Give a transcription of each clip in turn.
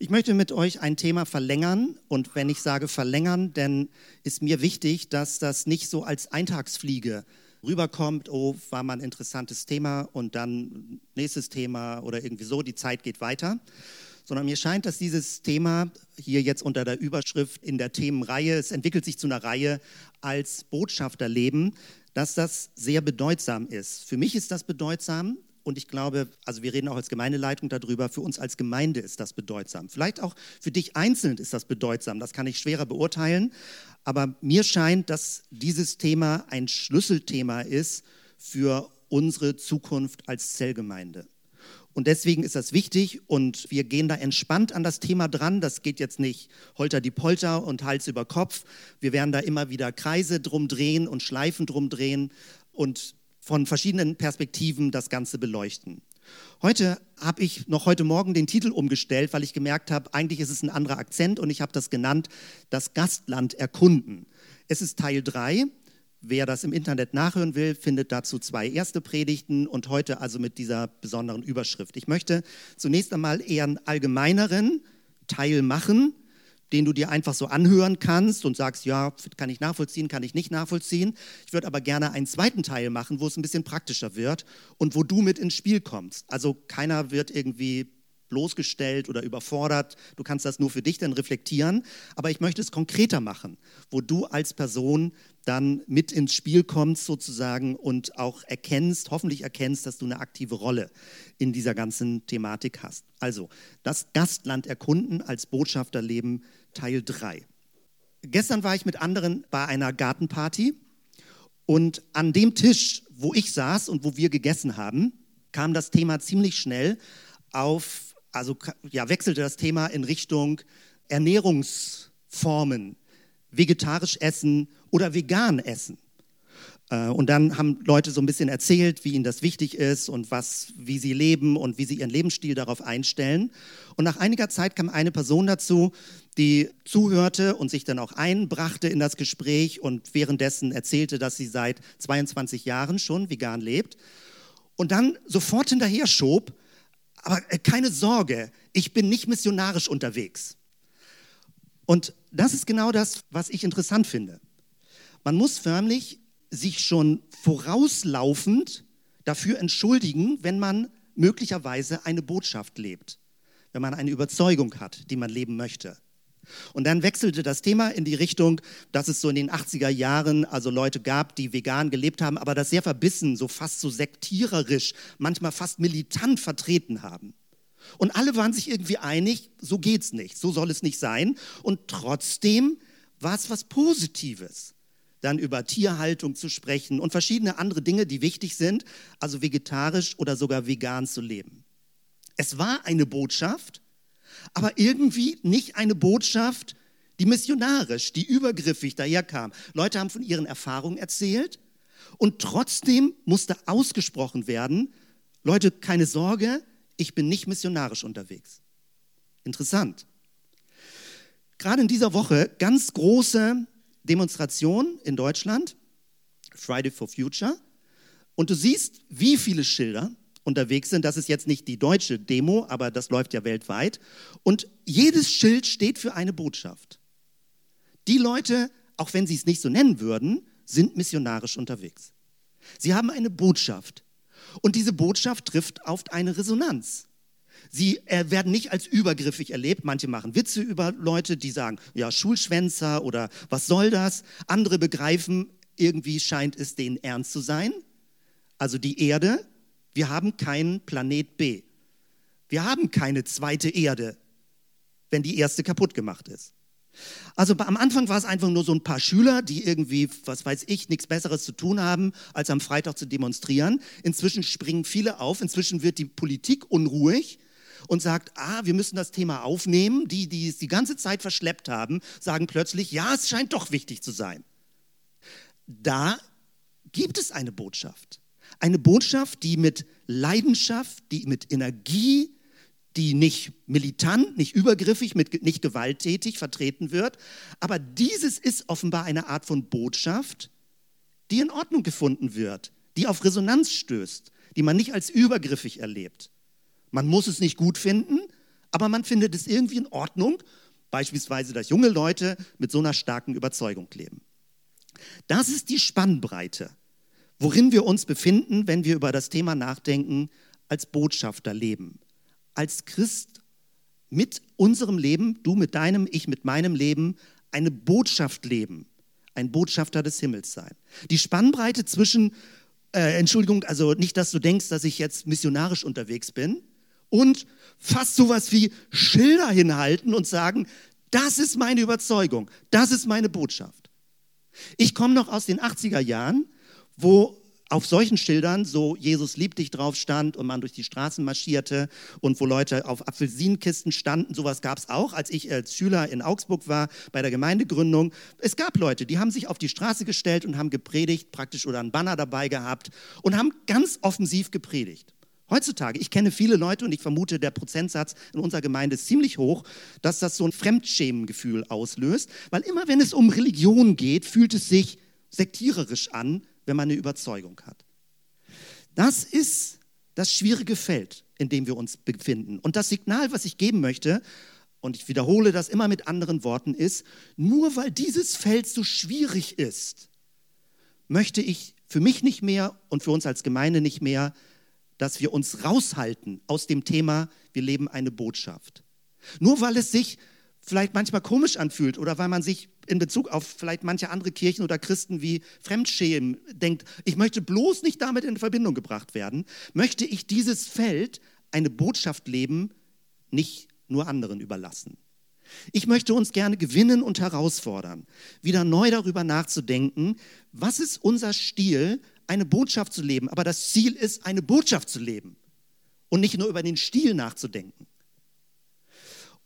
Ich möchte mit euch ein Thema verlängern. Und wenn ich sage verlängern, dann ist mir wichtig, dass das nicht so als Eintagsfliege rüberkommt, oh, war mal ein interessantes Thema und dann nächstes Thema oder irgendwie so, die Zeit geht weiter, sondern mir scheint, dass dieses Thema hier jetzt unter der Überschrift in der Themenreihe, es entwickelt sich zu einer Reihe als Botschafterleben, dass das sehr bedeutsam ist. Für mich ist das bedeutsam, und ich glaube, also wir reden auch als Gemeindeleitung darüber, für uns als Gemeinde ist das bedeutsam. Vielleicht auch für dich einzeln ist das bedeutsam, das kann ich schwerer beurteilen. Aber mir scheint, dass dieses Thema ein Schlüsselthema ist für unsere Zukunft als Zellgemeinde. Und deswegen ist das wichtig und wir gehen da entspannt an das Thema dran. Das geht jetzt nicht holter die Polter und Hals über Kopf. Wir werden da immer wieder Kreise drum drehen und Schleifen drum drehen und von verschiedenen Perspektiven das Ganze beleuchten. Heute habe ich noch heute Morgen den Titel umgestellt, weil ich gemerkt habe, eigentlich ist es ein anderer Akzent und ich habe das genannt, das Gastland erkunden. Es ist Teil 3. Wer das im Internet nachhören will, findet dazu zwei erste Predigten und heute also mit dieser besonderen Überschrift. Ich möchte zunächst einmal eher einen allgemeineren Teil machen, den du dir einfach so anhören kannst und sagst, ja, kann ich nachvollziehen, kann ich nicht nachvollziehen. Ich würde aber gerne einen zweiten Teil machen, wo es ein bisschen praktischer wird und wo du mit ins Spiel kommst. Also keiner wird irgendwie bloßgestellt oder überfordert. Du kannst das nur für dich dann reflektieren. Aber ich möchte es konkreter machen, wo du als Person dann mit ins Spiel kommst sozusagen und auch erkennst, hoffentlich erkennst, dass du eine aktive Rolle in dieser ganzen Thematik hast. Also das Gastland erkunden als Botschafterleben Teil 3. Gestern war ich mit anderen bei einer Gartenparty und an dem Tisch, wo ich saß und wo wir gegessen haben, kam das Thema ziemlich schnell auf, also ja, wechselte das Thema in Richtung Ernährungsformen, vegetarisch essen oder vegan essen. Äh, und dann haben Leute so ein bisschen erzählt, wie ihnen das wichtig ist und was, wie sie leben und wie sie ihren Lebensstil darauf einstellen. Und nach einiger Zeit kam eine Person dazu, die zuhörte und sich dann auch einbrachte in das Gespräch und währenddessen erzählte, dass sie seit 22 Jahren schon vegan lebt. Und dann sofort hinterher schob, aber äh, keine Sorge, ich bin nicht missionarisch unterwegs. Und das ist genau das, was ich interessant finde. Man muss förmlich sich schon vorauslaufend dafür entschuldigen, wenn man möglicherweise eine Botschaft lebt, wenn man eine Überzeugung hat, die man leben möchte. Und dann wechselte das Thema in die Richtung, dass es so in den 80er Jahren also Leute gab, die vegan gelebt haben, aber das sehr verbissen, so fast so sektiererisch, manchmal fast militant vertreten haben. Und alle waren sich irgendwie einig, so geht's nicht, so soll es nicht sein. Und trotzdem war es was Positives dann über Tierhaltung zu sprechen und verschiedene andere Dinge, die wichtig sind, also vegetarisch oder sogar vegan zu leben. Es war eine Botschaft, aber irgendwie nicht eine Botschaft, die missionarisch, die übergriffig daherkam. Leute haben von ihren Erfahrungen erzählt und trotzdem musste ausgesprochen werden, Leute, keine Sorge, ich bin nicht missionarisch unterwegs. Interessant. Gerade in dieser Woche ganz große Demonstration in Deutschland, Friday for Future, und du siehst, wie viele Schilder unterwegs sind. Das ist jetzt nicht die deutsche Demo, aber das läuft ja weltweit. Und jedes Schild steht für eine Botschaft. Die Leute, auch wenn sie es nicht so nennen würden, sind missionarisch unterwegs. Sie haben eine Botschaft. Und diese Botschaft trifft auf eine Resonanz. Sie äh, werden nicht als übergriffig erlebt. Manche machen Witze über Leute, die sagen, ja, Schulschwänzer oder was soll das? Andere begreifen, irgendwie scheint es denen ernst zu sein. Also die Erde, wir haben keinen Planet B. Wir haben keine zweite Erde, wenn die erste kaputt gemacht ist. Also am Anfang war es einfach nur so ein paar Schüler, die irgendwie, was weiß ich, nichts Besseres zu tun haben, als am Freitag zu demonstrieren. Inzwischen springen viele auf, inzwischen wird die Politik unruhig und sagt, ah, wir müssen das Thema aufnehmen. Die, die es die ganze Zeit verschleppt haben, sagen plötzlich, ja, es scheint doch wichtig zu sein. Da gibt es eine Botschaft. Eine Botschaft, die mit Leidenschaft, die mit Energie, die nicht militant, nicht übergriffig, mit, nicht gewalttätig vertreten wird. Aber dieses ist offenbar eine Art von Botschaft, die in Ordnung gefunden wird, die auf Resonanz stößt, die man nicht als übergriffig erlebt. Man muss es nicht gut finden, aber man findet es irgendwie in Ordnung, beispielsweise, dass junge Leute mit so einer starken Überzeugung leben. Das ist die Spannbreite, worin wir uns befinden, wenn wir über das Thema nachdenken, als Botschafter leben, als Christ mit unserem Leben, du mit deinem, ich mit meinem Leben, eine Botschaft leben, ein Botschafter des Himmels sein. Die Spannbreite zwischen, äh, Entschuldigung, also nicht, dass du denkst, dass ich jetzt missionarisch unterwegs bin und fast sowas wie Schilder hinhalten und sagen, das ist meine Überzeugung, das ist meine Botschaft. Ich komme noch aus den 80er Jahren, wo auf solchen Schildern so Jesus liebt dich drauf stand und man durch die Straßen marschierte und wo Leute auf Apfelsinenkisten standen, sowas gab es auch, als ich als Schüler in Augsburg war bei der Gemeindegründung. Es gab Leute, die haben sich auf die Straße gestellt und haben gepredigt, praktisch oder einen Banner dabei gehabt und haben ganz offensiv gepredigt. Heutzutage, ich kenne viele Leute und ich vermute, der Prozentsatz in unserer Gemeinde ist ziemlich hoch, dass das so ein Fremdschämengefühl auslöst, weil immer wenn es um Religion geht, fühlt es sich sektiererisch an, wenn man eine Überzeugung hat. Das ist das schwierige Feld, in dem wir uns befinden. Und das Signal, was ich geben möchte, und ich wiederhole das immer mit anderen Worten, ist, nur weil dieses Feld so schwierig ist, möchte ich für mich nicht mehr und für uns als Gemeinde nicht mehr, dass wir uns raushalten aus dem Thema, wir leben eine Botschaft. Nur weil es sich vielleicht manchmal komisch anfühlt oder weil man sich in Bezug auf vielleicht manche andere Kirchen oder Christen wie Fremdschämen denkt, ich möchte bloß nicht damit in Verbindung gebracht werden, möchte ich dieses Feld, eine Botschaft leben, nicht nur anderen überlassen. Ich möchte uns gerne gewinnen und herausfordern, wieder neu darüber nachzudenken, was ist unser Stil, eine Botschaft zu leben. Aber das Ziel ist, eine Botschaft zu leben und nicht nur über den Stil nachzudenken.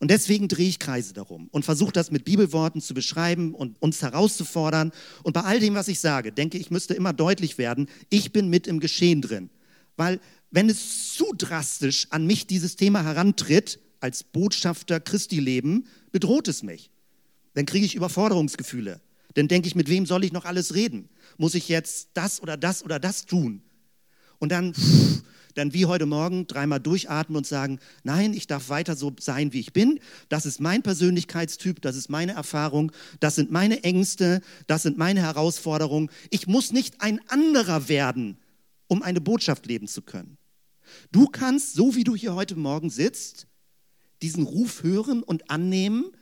Und deswegen drehe ich Kreise darum und versuche das mit Bibelworten zu beschreiben und uns herauszufordern. Und bei all dem, was ich sage, denke ich, müsste immer deutlich werden, ich bin mit im Geschehen drin. Weil wenn es zu drastisch an mich dieses Thema herantritt, als Botschafter Christi leben, bedroht es mich. Dann kriege ich Überforderungsgefühle. Dann denke ich, mit wem soll ich noch alles reden? Muss ich jetzt das oder das oder das tun? Und dann pff, dann wie heute Morgen dreimal durchatmen und sagen, nein, ich darf weiter so sein, wie ich bin. Das ist mein Persönlichkeitstyp, das ist meine Erfahrung, das sind meine Ängste, das sind meine Herausforderungen. Ich muss nicht ein anderer werden, um eine Botschaft leben zu können. Du kannst, so wie du hier heute Morgen sitzt, diesen Ruf hören und annehmen,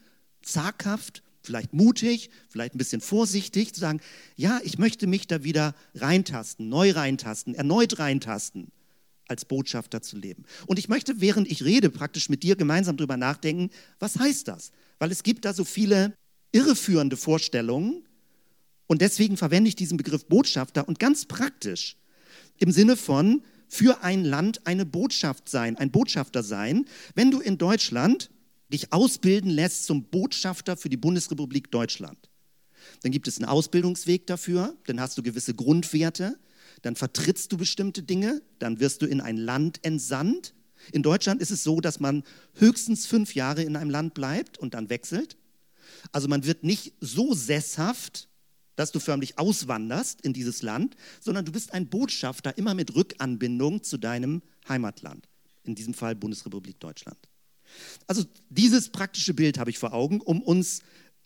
zaghaft, vielleicht mutig, vielleicht ein bisschen vorsichtig, zu sagen, ja, ich möchte mich da wieder reintasten, neu reintasten, erneut reintasten als Botschafter zu leben. Und ich möchte, während ich rede, praktisch mit dir gemeinsam darüber nachdenken, was heißt das? Weil es gibt da so viele irreführende Vorstellungen und deswegen verwende ich diesen Begriff Botschafter und ganz praktisch im Sinne von für ein Land eine Botschaft sein, ein Botschafter sein. Wenn du in Deutschland dich ausbilden lässt zum Botschafter für die Bundesrepublik Deutschland, dann gibt es einen Ausbildungsweg dafür, dann hast du gewisse Grundwerte, dann vertrittst du bestimmte Dinge, dann wirst du in ein Land entsandt. In Deutschland ist es so, dass man höchstens fünf Jahre in einem Land bleibt und dann wechselt. Also man wird nicht so sesshaft, dass du förmlich auswanderst in dieses Land, sondern du bist ein Botschafter immer mit Rückanbindung zu deinem Heimatland, in diesem Fall Bundesrepublik Deutschland. Also dieses praktische Bild habe ich vor Augen, um uns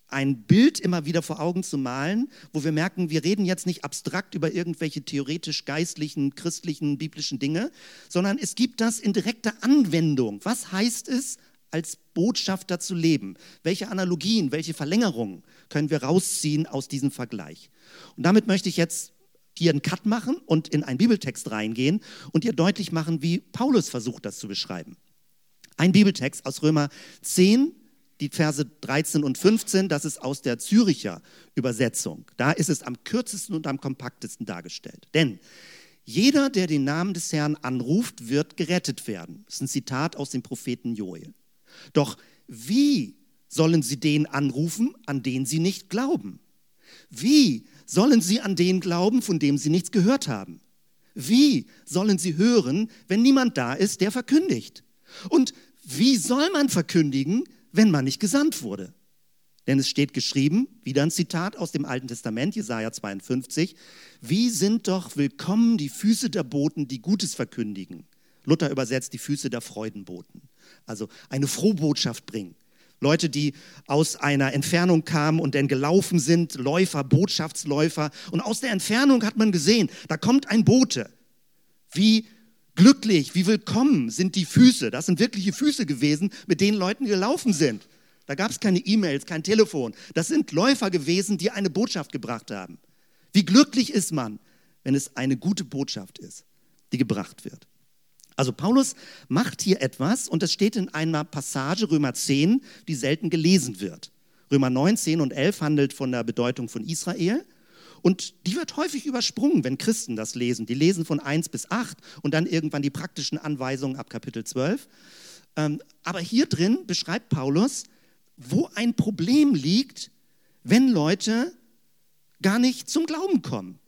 ein Bild immer wieder vor Augen zu malen, wo wir merken, wir reden jetzt nicht abstrakt über irgendwelche theoretisch geistlichen, christlichen, biblischen Dinge, sondern es gibt das in direkter Anwendung. Was heißt es, als Botschafter zu leben? Welche Analogien, welche Verlängerungen können wir rausziehen aus diesem Vergleich? Und damit möchte ich jetzt hier einen Cut machen und in einen Bibeltext reingehen und dir deutlich machen, wie Paulus versucht, das zu beschreiben. Ein Bibeltext aus Römer 10, die Verse 13 und 15, das ist aus der Züricher Übersetzung. Da ist es am kürzesten und am kompaktesten dargestellt. Denn jeder, der den Namen des Herrn anruft, wird gerettet werden. Das ist ein Zitat aus dem Propheten Joel. Doch wie sollen sie den anrufen, an den sie nicht glauben? Wie sollen sie an den glauben, von dem sie nichts gehört haben? Wie sollen sie hören, wenn niemand da ist, der verkündigt? Und wie soll man verkündigen, wenn man nicht gesandt wurde. Denn es steht geschrieben, wieder ein Zitat aus dem Alten Testament, Jesaja 52, wie sind doch willkommen die Füße der Boten, die Gutes verkündigen. Luther übersetzt die Füße der Freudenboten. Also eine Frohbotschaft bringen. Leute, die aus einer Entfernung kamen und dann gelaufen sind, Läufer, Botschaftsläufer. Und aus der Entfernung hat man gesehen, da kommt ein Bote. Wie glücklich, wie willkommen sind die Füße. Das sind wirkliche Füße gewesen, mit denen Leuten gelaufen sind. Da gab es keine E-Mails, kein Telefon. Das sind Läufer gewesen, die eine Botschaft gebracht haben. Wie glücklich ist man, wenn es eine gute Botschaft ist, die gebracht wird. Also Paulus macht hier etwas und das steht in einer Passage Römer 10, die selten gelesen wird. Römer 9, 10 und 11 handelt von der Bedeutung von Israel und die wird häufig übersprungen, wenn Christen das lesen. Die lesen von 1 bis 8 und dann irgendwann die praktischen Anweisungen ab Kapitel 12. Ähm, aber hier drin beschreibt Paulus, wo ein Problem liegt, wenn Leute gar nicht zum Glauben kommen.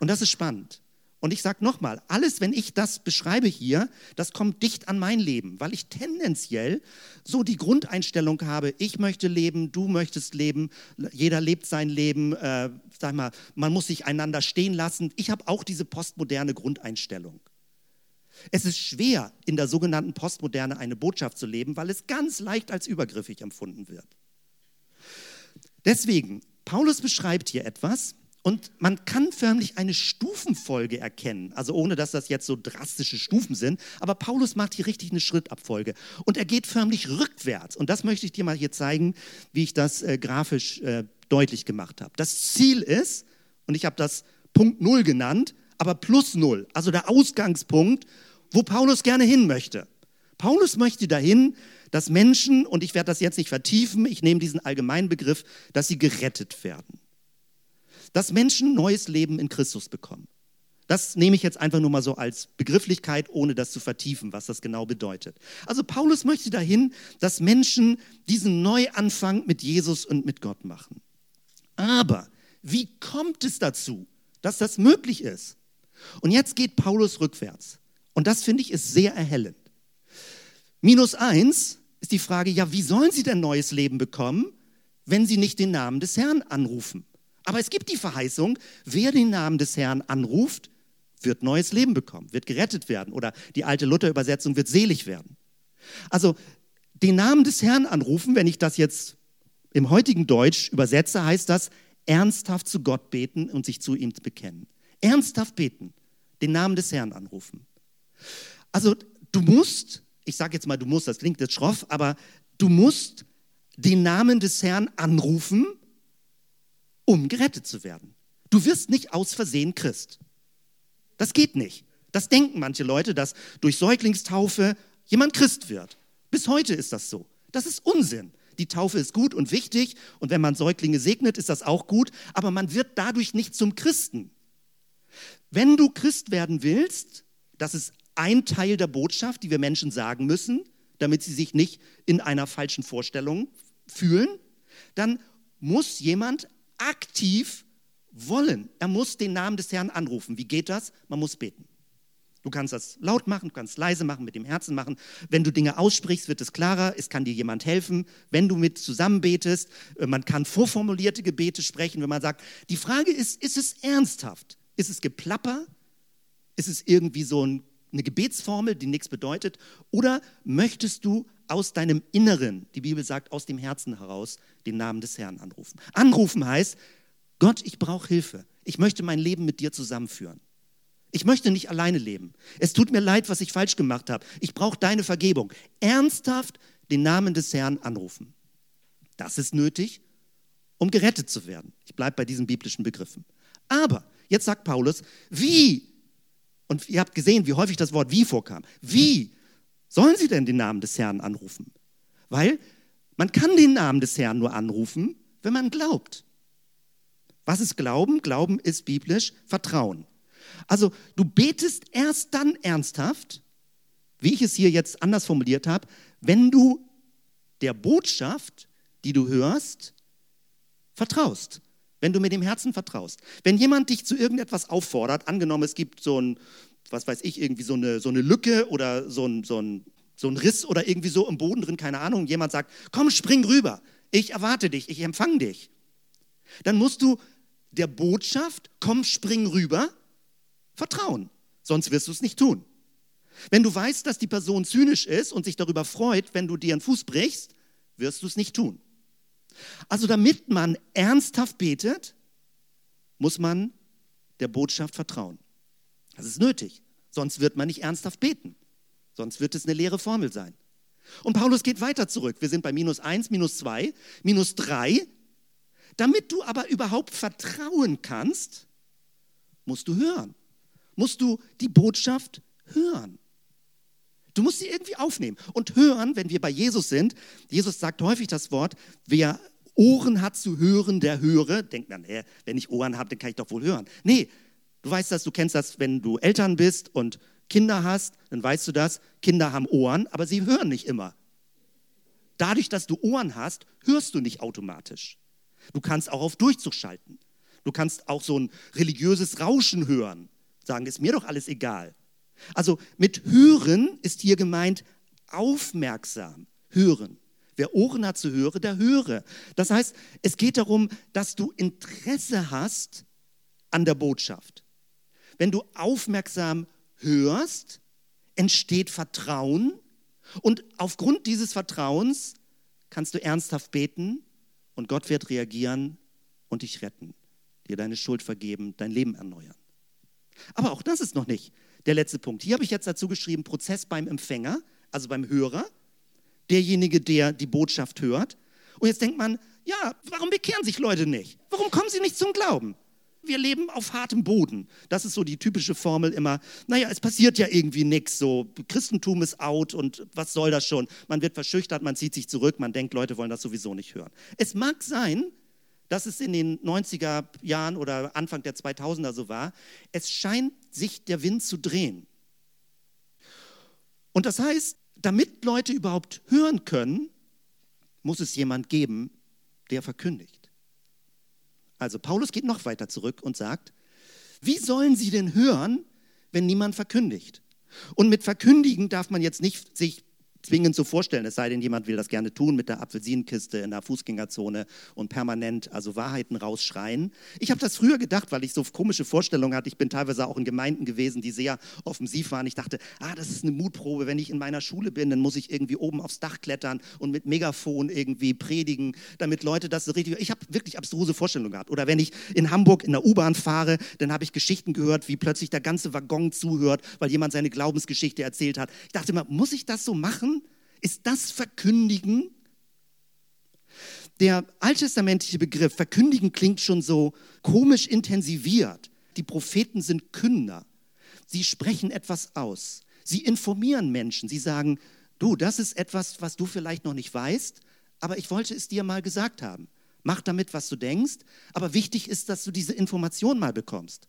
Und das ist spannend. Und ich sage nochmal, alles, wenn ich das beschreibe hier, das kommt dicht an mein Leben, weil ich tendenziell so die Grundeinstellung habe, ich möchte leben, du möchtest leben, jeder lebt sein Leben, äh, sag mal, man muss sich einander stehen lassen. Ich habe auch diese postmoderne Grundeinstellung. Es ist schwer, in der sogenannten Postmoderne eine Botschaft zu leben, weil es ganz leicht als übergriffig empfunden wird. Deswegen, Paulus beschreibt hier etwas, und man kann förmlich eine Stufenfolge erkennen, also ohne dass das jetzt so drastische Stufen sind, aber Paulus macht hier richtig eine Schrittabfolge und er geht förmlich rückwärts. Und das möchte ich dir mal hier zeigen, wie ich das äh, grafisch äh, deutlich gemacht habe. Das Ziel ist, und ich habe das Punkt Null genannt, aber plus Null, also der Ausgangspunkt, wo Paulus gerne hin möchte. Paulus möchte dahin, dass Menschen, und ich werde das jetzt nicht vertiefen, ich nehme diesen allgemeinen Begriff, dass sie gerettet werden dass Menschen neues Leben in Christus bekommen. Das nehme ich jetzt einfach nur mal so als Begrifflichkeit, ohne das zu vertiefen, was das genau bedeutet. Also Paulus möchte dahin, dass Menschen diesen Neuanfang mit Jesus und mit Gott machen. Aber wie kommt es dazu, dass das möglich ist? Und jetzt geht Paulus rückwärts. Und das finde ich ist sehr erhellend. Minus eins ist die Frage, ja, wie sollen sie denn neues Leben bekommen, wenn sie nicht den Namen des Herrn anrufen? Aber es gibt die Verheißung, wer den Namen des Herrn anruft, wird neues Leben bekommen, wird gerettet werden. Oder die alte Luther-Übersetzung wird selig werden. Also den Namen des Herrn anrufen, wenn ich das jetzt im heutigen Deutsch übersetze, heißt das ernsthaft zu Gott beten und sich zu ihm bekennen. Ernsthaft beten, den Namen des Herrn anrufen. Also du musst, ich sage jetzt mal, du musst, das klingt jetzt schroff, aber du musst den Namen des Herrn anrufen um gerettet zu werden. Du wirst nicht aus Versehen Christ. Das geht nicht. Das denken manche Leute, dass durch Säuglingstaufe jemand Christ wird. Bis heute ist das so. Das ist Unsinn. Die Taufe ist gut und wichtig und wenn man Säuglinge segnet, ist das auch gut, aber man wird dadurch nicht zum Christen. Wenn du Christ werden willst, das ist ein Teil der Botschaft, die wir Menschen sagen müssen, damit sie sich nicht in einer falschen Vorstellung fühlen, dann muss jemand aktiv wollen. Er muss den Namen des Herrn anrufen. Wie geht das? Man muss beten. Du kannst das laut machen, du kannst leise machen, mit dem Herzen machen. Wenn du Dinge aussprichst, wird es klarer, es kann dir jemand helfen. Wenn du mit zusammen betest, äh, man kann vorformulierte Gebete sprechen, wenn man sagt, die Frage ist, ist es ernsthaft? Ist es Geplapper? Ist es irgendwie so ein, eine Gebetsformel, die nichts bedeutet? Oder möchtest du aus deinem Inneren, die Bibel sagt, aus dem Herzen heraus, den Namen des Herrn anrufen. Anrufen heißt, Gott, ich brauche Hilfe. Ich möchte mein Leben mit dir zusammenführen. Ich möchte nicht alleine leben. Es tut mir leid, was ich falsch gemacht habe. Ich brauche deine Vergebung. Ernsthaft den Namen des Herrn anrufen. Das ist nötig, um gerettet zu werden. Ich bleibe bei diesen biblischen Begriffen. Aber jetzt sagt Paulus, wie? Und ihr habt gesehen, wie häufig das Wort wie vorkam. Wie sollen sie denn den Namen des Herrn anrufen? Weil man kann den Namen des Herrn nur anrufen, wenn man glaubt. Was ist Glauben? Glauben ist biblisch Vertrauen. Also du betest erst dann ernsthaft, wie ich es hier jetzt anders formuliert habe, wenn du der Botschaft, die du hörst, vertraust. Wenn du mit dem Herzen vertraust. Wenn jemand dich zu irgendetwas auffordert, angenommen es gibt so ein was weiß ich, irgendwie so eine, so eine Lücke oder so ein, so, ein, so ein Riss oder irgendwie so im Boden drin, keine Ahnung, jemand sagt, komm, spring rüber, ich erwarte dich, ich empfange dich. Dann musst du der Botschaft, komm, spring rüber, vertrauen. Sonst wirst du es nicht tun. Wenn du weißt, dass die Person zynisch ist und sich darüber freut, wenn du dir einen Fuß brichst, wirst du es nicht tun. Also damit man ernsthaft betet, muss man der Botschaft vertrauen. Das ist nötig, sonst wird man nicht ernsthaft beten. Sonst wird es eine leere Formel sein. Und Paulus geht weiter zurück. Wir sind bei minus eins, minus zwei, minus drei. Damit du aber überhaupt vertrauen kannst, musst du hören. Musst du die Botschaft hören. Du musst sie irgendwie aufnehmen und hören, wenn wir bei Jesus sind. Jesus sagt häufig das Wort, wer Ohren hat zu hören, der höre. Denkt man, wenn ich Ohren habe, dann kann ich doch wohl hören. Nee, du weißt das, du kennst das, wenn du Eltern bist und Kinder hast, dann weißt du das, Kinder haben Ohren, aber sie hören nicht immer. Dadurch, dass du Ohren hast, hörst du nicht automatisch. Du kannst auch auf Durchzug schalten. Du kannst auch so ein religiöses Rauschen hören. Sagen, ist mir doch alles egal. Also mit hören ist hier gemeint aufmerksam hören. Wer Ohren hat zu hören, der höre. Das heißt, es geht darum, dass du Interesse hast an der Botschaft. Wenn du aufmerksam hörst, entsteht Vertrauen und aufgrund dieses Vertrauens kannst du ernsthaft beten und Gott wird reagieren und dich retten, dir deine Schuld vergeben, dein Leben erneuern. Aber auch das ist noch nicht der letzte Punkt. Hier habe ich jetzt dazu geschrieben, Prozess beim Empfänger, also beim Hörer, derjenige, der die Botschaft hört. Und jetzt denkt man, ja, warum bekehren sich Leute nicht? Warum kommen sie nicht zum Glauben? Wir leben auf hartem Boden. Das ist so die typische Formel immer. Naja, es passiert ja irgendwie nichts. So, Christentum ist out und was soll das schon? Man wird verschüchtert, man zieht sich zurück, man denkt, Leute wollen das sowieso nicht hören. Es mag sein, dass es in den 90er Jahren oder Anfang der 2000er so war. Es scheint sich der Wind zu drehen. Und das heißt, damit Leute überhaupt hören können, muss es jemand geben, der verkündigt. Also Paulus geht noch weiter zurück und sagt, wie sollen sie denn hören, wenn niemand verkündigt? Und mit verkündigen darf man jetzt nicht sich zwingend so vorstellen, es sei denn, jemand will das gerne tun mit der Apfelsinenkiste in der Fußgängerzone und permanent also Wahrheiten rausschreien. Ich habe das früher gedacht, weil ich so komische Vorstellungen hatte. Ich bin teilweise auch in Gemeinden gewesen, die sehr offensiv waren. Ich dachte, ah, das ist eine Mutprobe. Wenn ich in meiner Schule bin, dann muss ich irgendwie oben aufs Dach klettern und mit Megafon irgendwie predigen, damit Leute das so richtig. Ich habe wirklich abstruse Vorstellungen gehabt. Oder wenn ich in Hamburg in der U-Bahn fahre, dann habe ich Geschichten gehört, wie plötzlich der ganze Waggon zuhört, weil jemand seine Glaubensgeschichte erzählt hat. Ich dachte immer, muss ich das so machen? Ist das Verkündigen? Der alttestamentliche Begriff Verkündigen klingt schon so komisch intensiviert. Die Propheten sind Künder. Sie sprechen etwas aus. Sie informieren Menschen. Sie sagen, du, das ist etwas, was du vielleicht noch nicht weißt, aber ich wollte es dir mal gesagt haben. Mach damit, was du denkst, aber wichtig ist, dass du diese Information mal bekommst.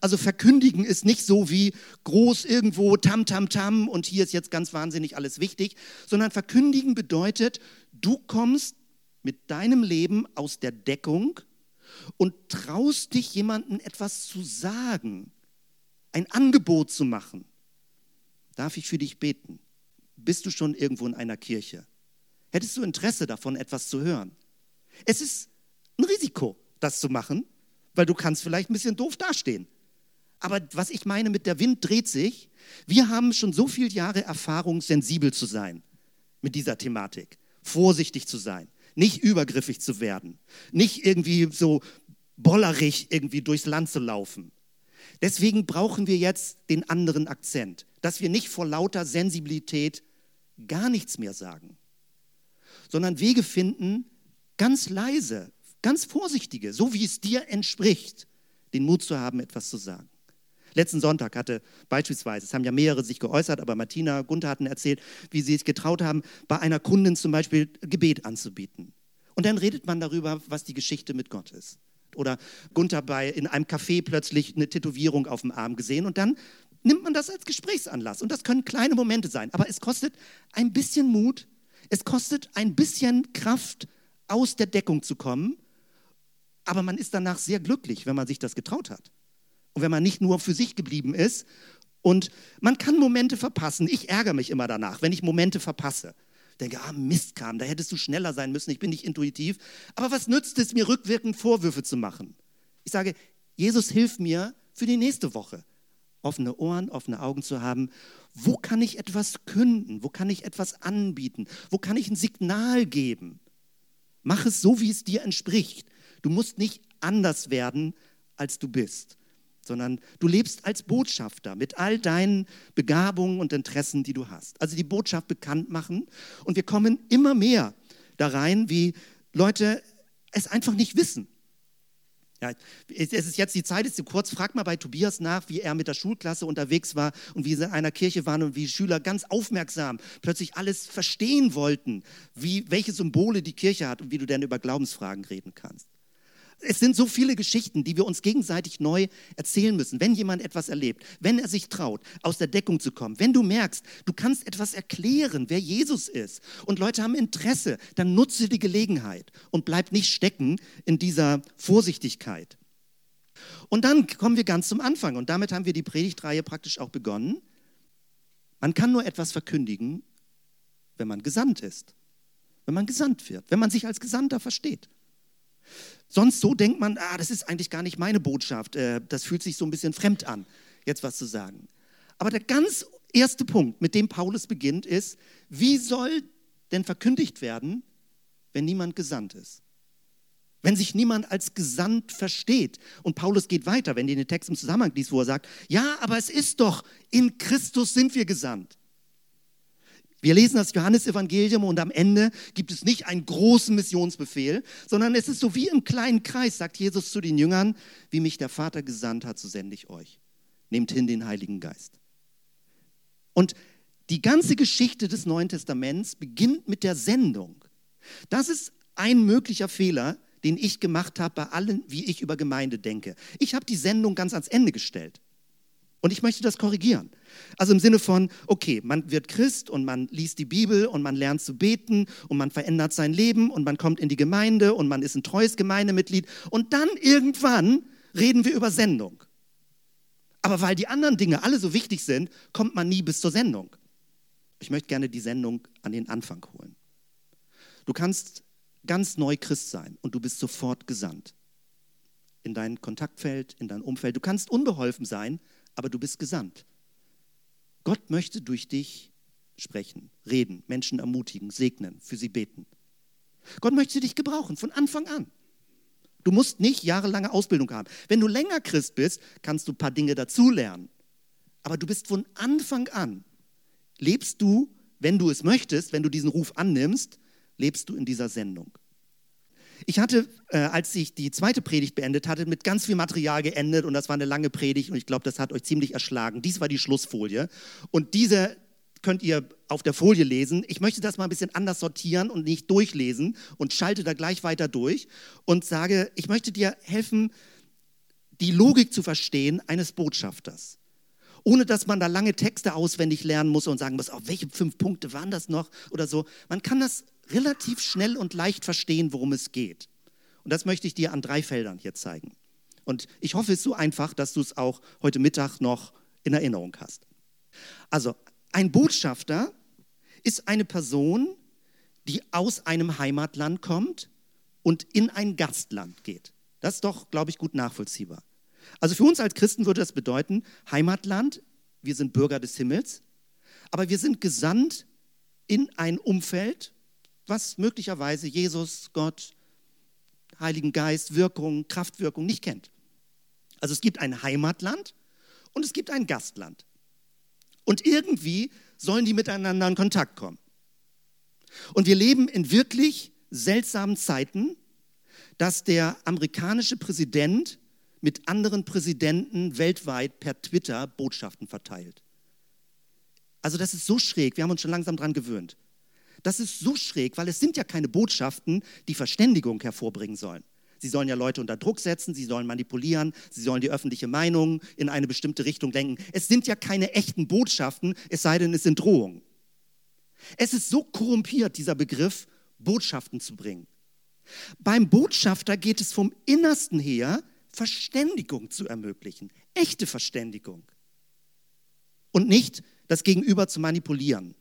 Also verkündigen ist nicht so wie groß irgendwo tam tam tam und hier ist jetzt ganz wahnsinnig alles wichtig, sondern verkündigen bedeutet, du kommst mit deinem Leben aus der Deckung und traust dich jemandem etwas zu sagen, ein Angebot zu machen. Darf ich für dich beten? Bist du schon irgendwo in einer Kirche? Hättest du Interesse davon, etwas zu hören? Es ist ein Risiko, das zu machen, weil du kannst vielleicht ein bisschen doof dastehen. Aber was ich meine mit der Wind dreht sich, wir haben schon so viele Jahre Erfahrung, sensibel zu sein mit dieser Thematik, vorsichtig zu sein, nicht übergriffig zu werden, nicht irgendwie so bollerig irgendwie durchs Land zu laufen. Deswegen brauchen wir jetzt den anderen Akzent, dass wir nicht vor lauter Sensibilität gar nichts mehr sagen, sondern Wege finden, ganz leise, ganz vorsichtige, so wie es dir entspricht, den Mut zu haben, etwas zu sagen. Letzten Sonntag hatte beispielsweise, es haben ja mehrere sich geäußert, aber Martina, Gunther hatten erzählt, wie sie sich getraut haben, bei einer Kundin zum Beispiel Gebet anzubieten. Und dann redet man darüber, was die Geschichte mit Gott ist. Oder Gunther bei in einem Café plötzlich eine Tätowierung auf dem Arm gesehen und dann nimmt man das als Gesprächsanlass. Und das können kleine Momente sein, aber es kostet ein bisschen Mut, es kostet ein bisschen Kraft, aus der Deckung zu kommen aber man ist danach sehr glücklich, wenn man sich das getraut hat. Und wenn man nicht nur für sich geblieben ist. Und man kann Momente verpassen. Ich ärgere mich immer danach, wenn ich Momente verpasse. Ich denke, ah, Mist kam, da hättest du schneller sein müssen, ich bin nicht intuitiv. Aber was nützt es mir, rückwirkend Vorwürfe zu machen? Ich sage, Jesus, hilf mir für die nächste Woche. offene Ohren, offene Augen zu haben. Wo kann ich etwas künden? Wo kann ich etwas anbieten? Wo kann ich ein Signal geben? Mach es so, wie es dir entspricht. Du musst nicht anders werden, als du bist, sondern du lebst als Botschafter mit all deinen Begabungen und Interessen, die du hast. Also die Botschaft bekannt machen. Und wir kommen immer mehr da rein, wie Leute es einfach nicht wissen. Ja, es ist jetzt die Zeit, ist zu kurz. Frag mal bei Tobias nach, wie er mit der Schulklasse unterwegs war und wie sie in einer Kirche waren und wie Schüler ganz aufmerksam plötzlich alles verstehen wollten, wie, welche Symbole die Kirche hat und wie du denn über Glaubensfragen reden kannst. Es sind so viele Geschichten, die wir uns gegenseitig neu erzählen müssen. Wenn jemand etwas erlebt, wenn er sich traut, aus der Deckung zu kommen, wenn du merkst, du kannst etwas erklären, wer Jesus ist und Leute haben Interesse, dann nutze die Gelegenheit und bleib nicht stecken in dieser Vorsichtigkeit. Und dann kommen wir ganz zum Anfang und damit haben wir die Predigtreihe praktisch auch begonnen. Man kann nur etwas verkündigen, wenn man gesandt ist, wenn man gesandt wird, wenn man sich als Gesandter versteht. Sonst so denkt man, ah, das ist eigentlich gar nicht meine Botschaft. Äh, das fühlt sich so ein bisschen fremd an, jetzt was zu sagen. Aber der ganz erste Punkt, mit dem Paulus beginnt, ist, wie soll denn verkündigt werden, wenn niemand gesandt ist? Wenn sich niemand als gesandt versteht. Und Paulus geht weiter, wenn ihr den Text im Zusammenhang liest, wo er sagt, ja, aber es ist doch, in Christus sind wir gesandt. Wir lesen das Johannesevangelium und am Ende gibt es nicht einen großen Missionsbefehl, sondern es ist so wie im kleinen Kreis, sagt Jesus zu den Jüngern, wie mich der Vater gesandt hat, so sende ich euch. Nehmt hin den Heiligen Geist. Und die ganze Geschichte des Neuen Testaments beginnt mit der Sendung. Das ist ein möglicher Fehler, den ich gemacht habe bei allen, wie ich über Gemeinde denke. Ich habe die Sendung ganz ans Ende gestellt. Und ich möchte das korrigieren. Also im Sinne von, okay, man wird Christ und man liest die Bibel und man lernt zu beten und man verändert sein Leben und man kommt in die Gemeinde und man ist ein treues Gemeindemitglied und dann irgendwann reden wir über Sendung. Aber weil die anderen Dinge alle so wichtig sind, kommt man nie bis zur Sendung. Ich möchte gerne die Sendung an den Anfang holen. Du kannst ganz neu Christ sein und du bist sofort gesandt. In dein Kontaktfeld, in dein Umfeld. Du kannst unbeholfen sein, aber du bist gesandt. Gott möchte durch dich sprechen, reden, Menschen ermutigen, segnen, für sie beten. Gott möchte dich gebrauchen von Anfang an. Du musst nicht jahrelange Ausbildung haben. Wenn du länger Christ bist, kannst du ein paar Dinge dazulernen. Aber du bist von Anfang an, lebst du, wenn du es möchtest, wenn du diesen Ruf annimmst, lebst du in dieser Sendung. Ich hatte, äh, als ich die zweite Predigt beendet hatte, mit ganz viel Material geendet und das war eine lange Predigt und ich glaube, das hat euch ziemlich erschlagen. Dies war die Schlussfolie und diese könnt ihr auf der Folie lesen. Ich möchte das mal ein bisschen anders sortieren und nicht durchlesen und schalte da gleich weiter durch und sage, ich möchte dir helfen, die Logik zu verstehen eines Botschafters ohne dass man da lange Texte auswendig lernen muss und sagen muss, oh, welche fünf Punkte waren das noch oder so. Man kann das relativ schnell und leicht verstehen, worum es geht. Und das möchte ich dir an drei Feldern hier zeigen. Und ich hoffe, es ist so einfach, dass du es auch heute Mittag noch in Erinnerung hast. Also, ein Botschafter ist eine Person, die aus einem Heimatland kommt und in ein Gastland geht. Das ist doch, glaube ich, gut nachvollziehbar. Also für uns als Christen würde das bedeuten, Heimatland, wir sind Bürger des Himmels, aber wir sind gesandt in ein Umfeld, was möglicherweise Jesus, Gott, Heiligen Geist, Wirkung, Kraftwirkung nicht kennt. Also es gibt ein Heimatland und es gibt ein Gastland. Und irgendwie sollen die miteinander in Kontakt kommen. Und wir leben in wirklich seltsamen Zeiten, dass der amerikanische Präsident mit anderen Präsidenten weltweit per Twitter Botschaften verteilt. Also das ist so schräg, wir haben uns schon langsam daran gewöhnt. Das ist so schräg, weil es sind ja keine Botschaften, die Verständigung hervorbringen sollen. Sie sollen ja Leute unter Druck setzen, sie sollen manipulieren, sie sollen die öffentliche Meinung in eine bestimmte Richtung lenken. Es sind ja keine echten Botschaften, es sei denn, es sind Drohungen. Es ist so korrumpiert, dieser Begriff, Botschaften zu bringen. Beim Botschafter geht es vom Innersten her, Verständigung zu ermöglichen, echte Verständigung. Und nicht das Gegenüber zu manipulieren.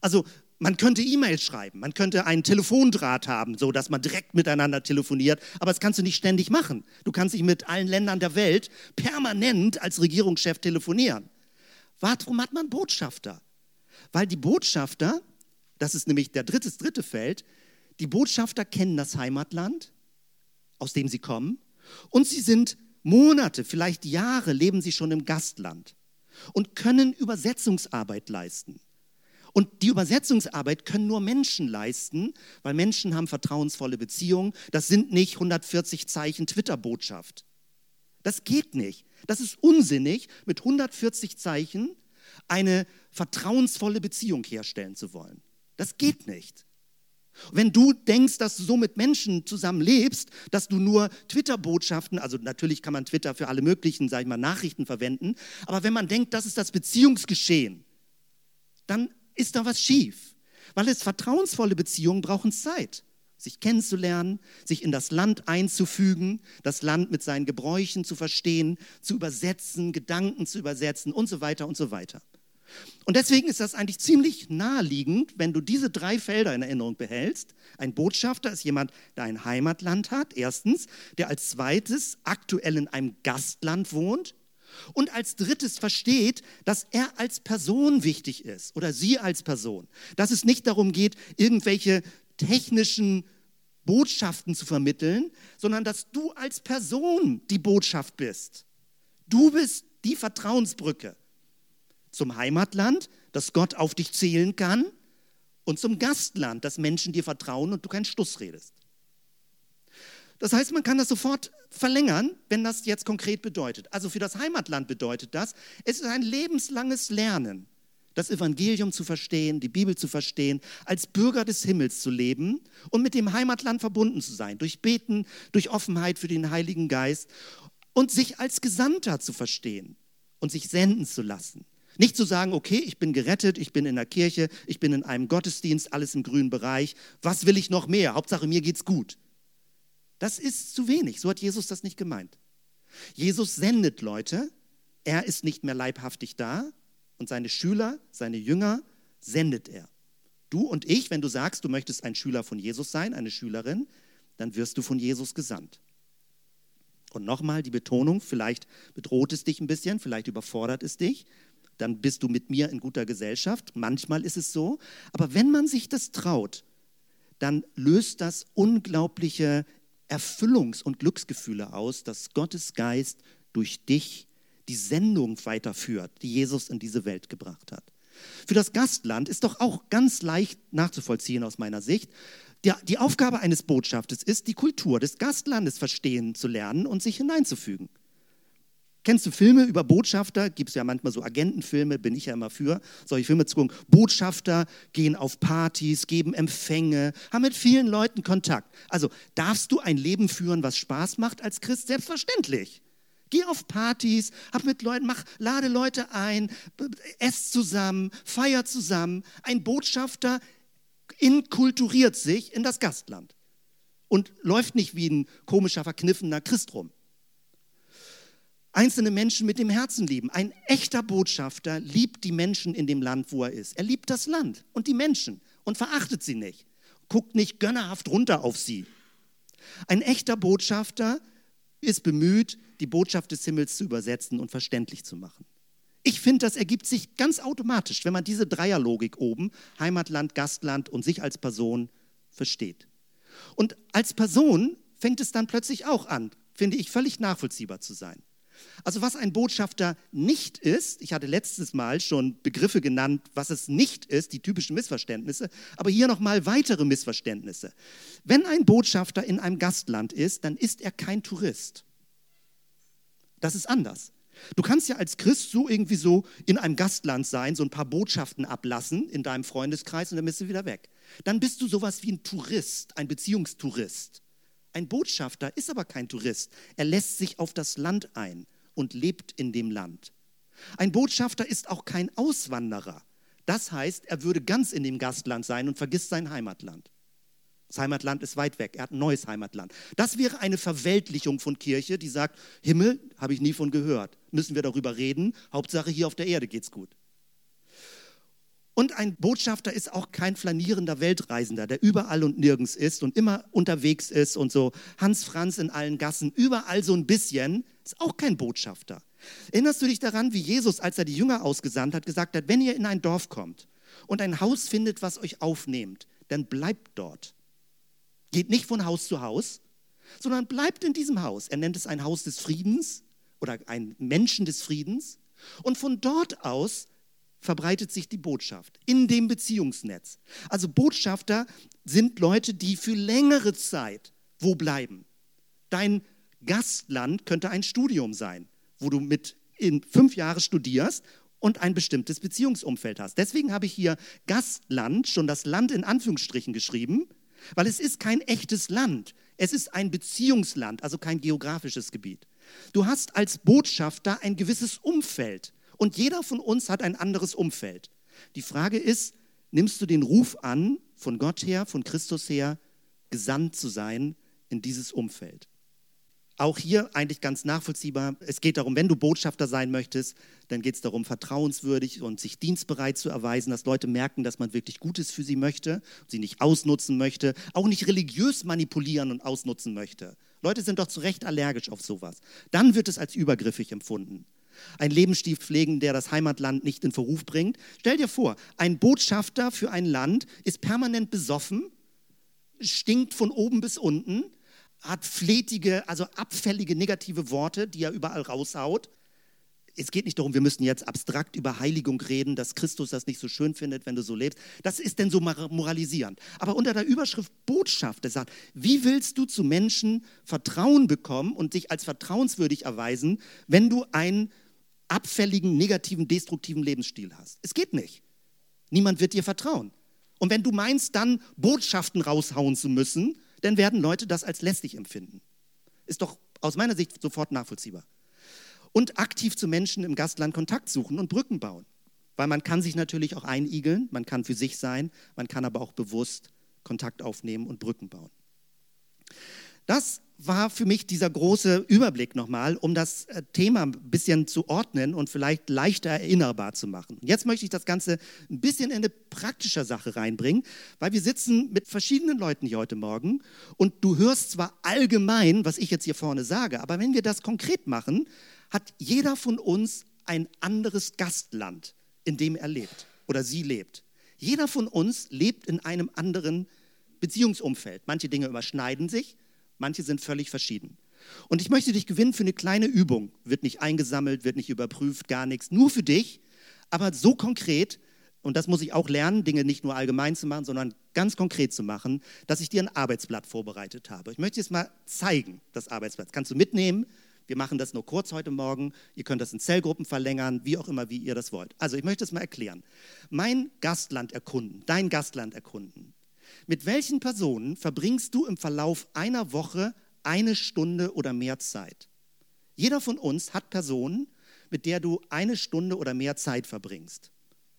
Also Man könnte E-Mails schreiben, man könnte einen Telefondraht haben, so dass man direkt miteinander telefoniert, aber das kannst du nicht ständig machen. Du kannst nicht mit allen Ländern der Welt permanent als Regierungschef telefonieren. Warum hat man Botschafter? Weil die Botschafter, das ist nämlich der dritte, dritte Feld, die Botschafter kennen das Heimatland, aus dem sie kommen, und sie sind Monate, vielleicht Jahre, leben sie schon im Gastland und können Übersetzungsarbeit leisten. Und die Übersetzungsarbeit können nur Menschen leisten, weil Menschen haben vertrauensvolle Beziehungen. Das sind nicht 140 Zeichen Twitter-Botschaft. Das geht nicht. Das ist unsinnig, mit 140 Zeichen eine vertrauensvolle Beziehung herstellen zu wollen. Das geht nicht. Wenn du denkst, dass du so mit Menschen zusammen lebst, dass du nur Twitter-Botschaften, also natürlich kann man Twitter für alle möglichen, sag ich mal, Nachrichten verwenden, aber wenn man denkt, das ist das Beziehungsgeschehen, dann ist da was schief. Weil es vertrauensvolle Beziehungen brauchen Zeit, sich kennenzulernen, sich in das Land einzufügen, das Land mit seinen Gebräuchen zu verstehen, zu übersetzen, Gedanken zu übersetzen und so weiter und so weiter. Und deswegen ist das eigentlich ziemlich naheliegend, wenn du diese drei Felder in Erinnerung behältst. Ein Botschafter ist jemand, der ein Heimatland hat, erstens, der als zweites aktuell in einem Gastland wohnt und als drittes versteht, dass er als Person wichtig ist oder sie als Person. Dass es nicht darum geht, irgendwelche technischen Botschaften zu vermitteln, sondern dass du als Person die Botschaft bist. Du bist die Vertrauensbrücke zum Heimatland, dass Gott auf dich zählen kann und zum Gastland, dass Menschen dir vertrauen und du keinen Stuss redest. Das heißt, man kann das sofort verlängern, wenn das jetzt konkret bedeutet. Also für das Heimatland bedeutet das, es ist ein lebenslanges Lernen, das Evangelium zu verstehen, die Bibel zu verstehen, als Bürger des Himmels zu leben und mit dem Heimatland verbunden zu sein, durch Beten, durch Offenheit für den Heiligen Geist und sich als Gesandter zu verstehen und sich senden zu lassen. Nicht zu sagen, okay, ich bin gerettet, ich bin in der Kirche, ich bin in einem Gottesdienst, alles im grünen Bereich. Was will ich noch mehr? Hauptsache mir geht's gut. Das ist zu wenig. So hat Jesus das nicht gemeint. Jesus sendet Leute. Er ist nicht mehr leibhaftig da. Und seine Schüler, seine Jünger sendet er. Du und ich, wenn du sagst, du möchtest ein Schüler von Jesus sein, eine Schülerin, dann wirst du von Jesus gesandt. Und nochmal die Betonung, vielleicht bedroht es dich ein bisschen, vielleicht überfordert es dich, dann bist du mit mir in guter Gesellschaft. Manchmal ist es so. Aber wenn man sich das traut, dann löst das unglaubliche Erfüllungs- und Glücksgefühle aus, dass Gottes Geist durch dich die Sendung weiterführt, die Jesus in diese Welt gebracht hat. Für das Gastland ist doch auch ganz leicht nachzuvollziehen aus meiner Sicht. Die, Aufgabe eines Botschafters ist, die Kultur des Gastlandes verstehen zu lernen und sich hineinzufügen. Kennst du Filme über Botschafter? Gibt es ja manchmal so Agentenfilme, bin ich ja immer für, solche Filme zu gucken. Botschafter gehen auf Partys, geben Empfänge, haben mit vielen Leuten Kontakt. Also darfst du ein Leben führen, was Spaß macht als Christ? Selbstverständlich. Geh auf Partys, hab mit Leuten, mach, lade Leute ein, ess zusammen, feier zusammen. Ein Botschafter inkulturiert sich in das Gastland und läuft nicht wie ein komischer, verkniffener Christ rum einzelne Menschen mit dem Herzen lieben. Ein echter Botschafter liebt die Menschen in dem Land, wo er ist. Er liebt das Land und die Menschen und verachtet sie nicht. Guckt nicht gönnerhaft runter auf sie. Ein echter Botschafter ist bemüht, die Botschaft des Himmels zu übersetzen und verständlich zu machen. Ich finde, das ergibt sich ganz automatisch, wenn man diese Dreierlogik oben, Heimatland, Gastland und sich als Person versteht. Und als Person fängt es dann plötzlich auch an, finde ich, völlig nachvollziehbar zu sein. Also was ein Botschafter nicht ist, ich hatte letztes Mal schon Begriffe genannt, was es nicht ist, die typischen Missverständnisse, aber hier nochmal weitere Missverständnisse. Wenn ein Botschafter in einem Gastland ist, dann ist er kein Tourist. Das ist anders. Du kannst ja als Christ so irgendwie so in einem Gastland sein, so ein paar Botschaften ablassen in deinem Freundeskreis und dann bist du wieder weg. Dann bist du sowas wie ein Tourist, ein Beziehungstourist. Ein Botschafter ist aber kein Tourist. Er lässt sich auf das Land ein und lebt in dem Land. Ein Botschafter ist auch kein Auswanderer. Das heißt, er würde ganz in dem Gastland sein und vergisst sein Heimatland. Das Heimatland ist weit weg, er hat ein neues Heimatland. Das wäre eine Verweltlichung von Kirche, die sagt, Himmel, habe ich nie von gehört. Müssen wir darüber reden? Hauptsache hier auf der Erde geht's gut. Und ein Botschafter ist auch kein flanierender Weltreisender, der überall und nirgends ist und immer unterwegs ist und so Hans Franz in allen Gassen, überall so ein bisschen, ist auch kein Botschafter. Erinnerst du dich daran, wie Jesus, als er die Jünger ausgesandt hat, gesagt hat, wenn ihr in ein Dorf kommt und ein Haus findet, was euch aufnehmt, dann bleibt dort. Geht nicht von Haus zu Haus, sondern bleibt in diesem Haus. Er nennt es ein Haus des Friedens oder ein Menschen des Friedens. Und von dort aus verbreitet sich die Botschaft in dem Beziehungsnetz. Also Botschafter sind Leute, die für längere Zeit wo bleiben. Dein Gastland könnte ein Studium sein, wo du mit in fünf Jahre studierst und ein bestimmtes Beziehungsumfeld hast. Deswegen habe ich hier Gastland, schon das Land in Anführungsstrichen geschrieben, weil es ist kein echtes Land. Es ist ein Beziehungsland, also kein geografisches Gebiet. Du hast als Botschafter ein gewisses Umfeld. Und jeder von uns hat ein anderes Umfeld. Die Frage ist, nimmst du den Ruf an, von Gott her, von Christus her, gesandt zu sein in dieses Umfeld? Auch hier eigentlich ganz nachvollziehbar. Es geht darum, wenn du Botschafter sein möchtest, dann geht es darum, vertrauenswürdig und sich dienstbereit zu erweisen, dass Leute merken, dass man wirklich Gutes für sie möchte, sie nicht ausnutzen möchte, auch nicht religiös manipulieren und ausnutzen möchte. Leute sind doch zu Recht allergisch auf sowas. Dann wird es als übergriffig empfunden ein Lebensstil pflegen, der das Heimatland nicht in Verruf bringt. Stell dir vor, ein Botschafter für ein Land ist permanent besoffen, stinkt von oben bis unten, hat fletige, also abfällige negative Worte, die er überall raushaut. Es geht nicht darum, wir müssen jetzt abstrakt über Heiligung reden, dass Christus das nicht so schön findet, wenn du so lebst. Das ist denn so moralisierend. Aber unter der Überschrift Botschaft, der sagt, wie willst du zu Menschen Vertrauen bekommen und dich als vertrauenswürdig erweisen, wenn du ein abfälligen, negativen, destruktiven Lebensstil hast. Es geht nicht. Niemand wird dir vertrauen. Und wenn du meinst, dann Botschaften raushauen zu müssen, dann werden Leute das als lästig empfinden. Ist doch aus meiner Sicht sofort nachvollziehbar. Und aktiv zu Menschen im Gastland Kontakt suchen und Brücken bauen. Weil man kann sich natürlich auch einigeln, man kann für sich sein, man kann aber auch bewusst Kontakt aufnehmen und Brücken bauen. Das war für mich dieser große Überblick nochmal, um das äh, Thema ein bisschen zu ordnen und vielleicht leichter erinnerbar zu machen. Jetzt möchte ich das Ganze ein bisschen in eine praktische Sache reinbringen, weil wir sitzen mit verschiedenen Leuten hier heute Morgen und du hörst zwar allgemein, was ich jetzt hier vorne sage, aber wenn wir das konkret machen, hat jeder von uns ein anderes Gastland, in dem er lebt oder sie lebt. Jeder von uns lebt in einem anderen Beziehungsumfeld. Manche Dinge überschneiden sich, Manche sind völlig verschieden. Und ich möchte dich gewinnen für eine kleine Übung. Wird nicht eingesammelt, wird nicht überprüft, gar nichts. Nur für dich, aber so konkret, und das muss ich auch lernen, Dinge nicht nur allgemein zu machen, sondern ganz konkret zu machen, dass ich dir ein Arbeitsblatt vorbereitet habe. Ich möchte es mal zeigen, das Arbeitsblatt. Kannst du mitnehmen? Wir machen das nur kurz heute Morgen. Ihr könnt das in Zellgruppen verlängern, wie auch immer, wie ihr das wollt. Also ich möchte es mal erklären. Mein Gastland erkunden, dein Gastland erkunden. Mit welchen Personen verbringst du im Verlauf einer Woche eine Stunde oder mehr Zeit? Jeder von uns hat Personen, mit der du eine Stunde oder mehr Zeit verbringst.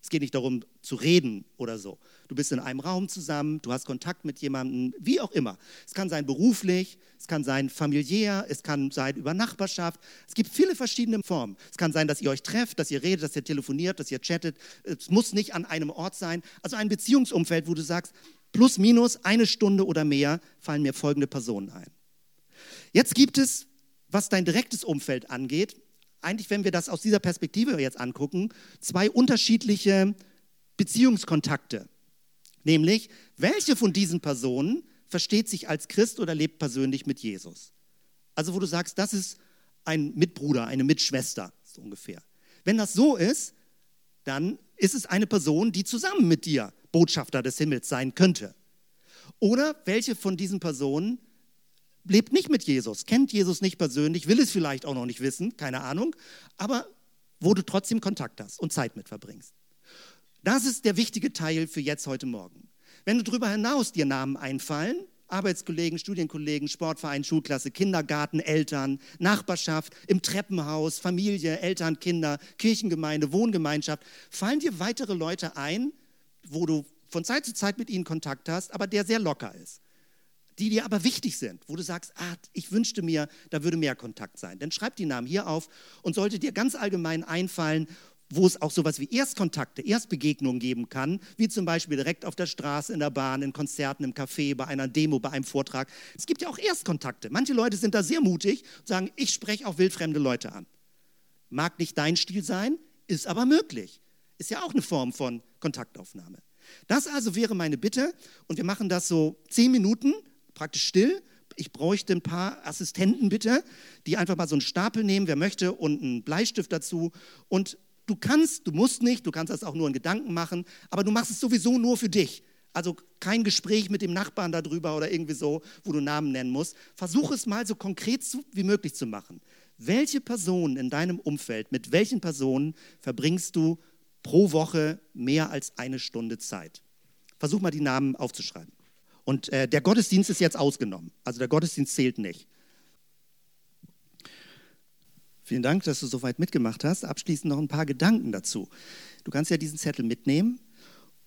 Es geht nicht darum zu reden oder so. Du bist in einem Raum zusammen, du hast Kontakt mit jemandem, wie auch immer. Es kann sein beruflich, es kann sein familiär, es kann sein über Nachbarschaft. Es gibt viele verschiedene Formen. Es kann sein, dass ihr euch trefft, dass ihr redet, dass ihr telefoniert, dass ihr chattet. Es muss nicht an einem Ort sein. Also ein Beziehungsumfeld, wo du sagst, plus minus eine Stunde oder mehr fallen mir folgende Personen ein. Jetzt gibt es, was dein direktes Umfeld angeht, eigentlich, wenn wir das aus dieser Perspektive jetzt angucken, zwei unterschiedliche Beziehungskontakte. Nämlich, welche von diesen Personen versteht sich als Christ oder lebt persönlich mit Jesus? Also, wo du sagst, das ist ein Mitbruder, eine Mitschwester, so ungefähr. Wenn das so ist, dann ist es eine Person, die zusammen mit dir Botschafter des Himmels sein könnte. Oder welche von diesen Personen lebt nicht mit Jesus, kennt Jesus nicht persönlich, will es vielleicht auch noch nicht wissen, keine Ahnung, aber wo du trotzdem Kontakt hast und Zeit mit verbringst. Das ist der wichtige Teil für jetzt heute Morgen. Wenn du darüber hinaus dir Namen einfallen, Arbeitskollegen, Studienkollegen, Sportverein, Schulklasse, Kindergarten, Eltern, Nachbarschaft, im Treppenhaus, Familie, Eltern, Kinder, Kirchengemeinde, Wohngemeinschaft, fallen dir weitere Leute ein, wo du von Zeit zu Zeit mit ihnen Kontakt hast, aber der sehr locker ist. Die dir aber wichtig sind, wo du sagst, ah, ich wünschte mir, da würde mehr Kontakt sein. Dann schreib die Namen hier auf und sollte dir ganz allgemein einfallen, wo es auch sowas wie Erstkontakte, Erstbegegnungen geben kann, wie zum Beispiel direkt auf der Straße, in der Bahn, in Konzerten, im Café, bei einer Demo, bei einem Vortrag. Es gibt ja auch Erstkontakte. Manche Leute sind da sehr mutig und sagen, ich spreche auch wildfremde Leute an. Mag nicht dein Stil sein, ist aber möglich. Ist ja auch eine Form von Kontaktaufnahme. Das also wäre meine Bitte und wir machen das so zehn Minuten, praktisch still. Ich bräuchte ein paar Assistenten bitte, die einfach mal so einen Stapel nehmen, wer möchte, und einen Bleistift dazu. Und du kannst, du musst nicht, du kannst das auch nur in Gedanken machen, aber du machst es sowieso nur für dich. Also kein Gespräch mit dem Nachbarn darüber oder irgendwie so, wo du Namen nennen musst. Versuch es mal so konkret wie möglich zu machen. Welche Personen in deinem Umfeld, mit welchen Personen verbringst du pro Woche mehr als eine Stunde Zeit? Versuch mal die Namen aufzuschreiben. Und äh, der Gottesdienst ist jetzt ausgenommen. Also der Gottesdienst zählt nicht. Vielen Dank, dass du so weit mitgemacht hast. Abschließend noch ein paar Gedanken dazu. Du kannst ja diesen Zettel mitnehmen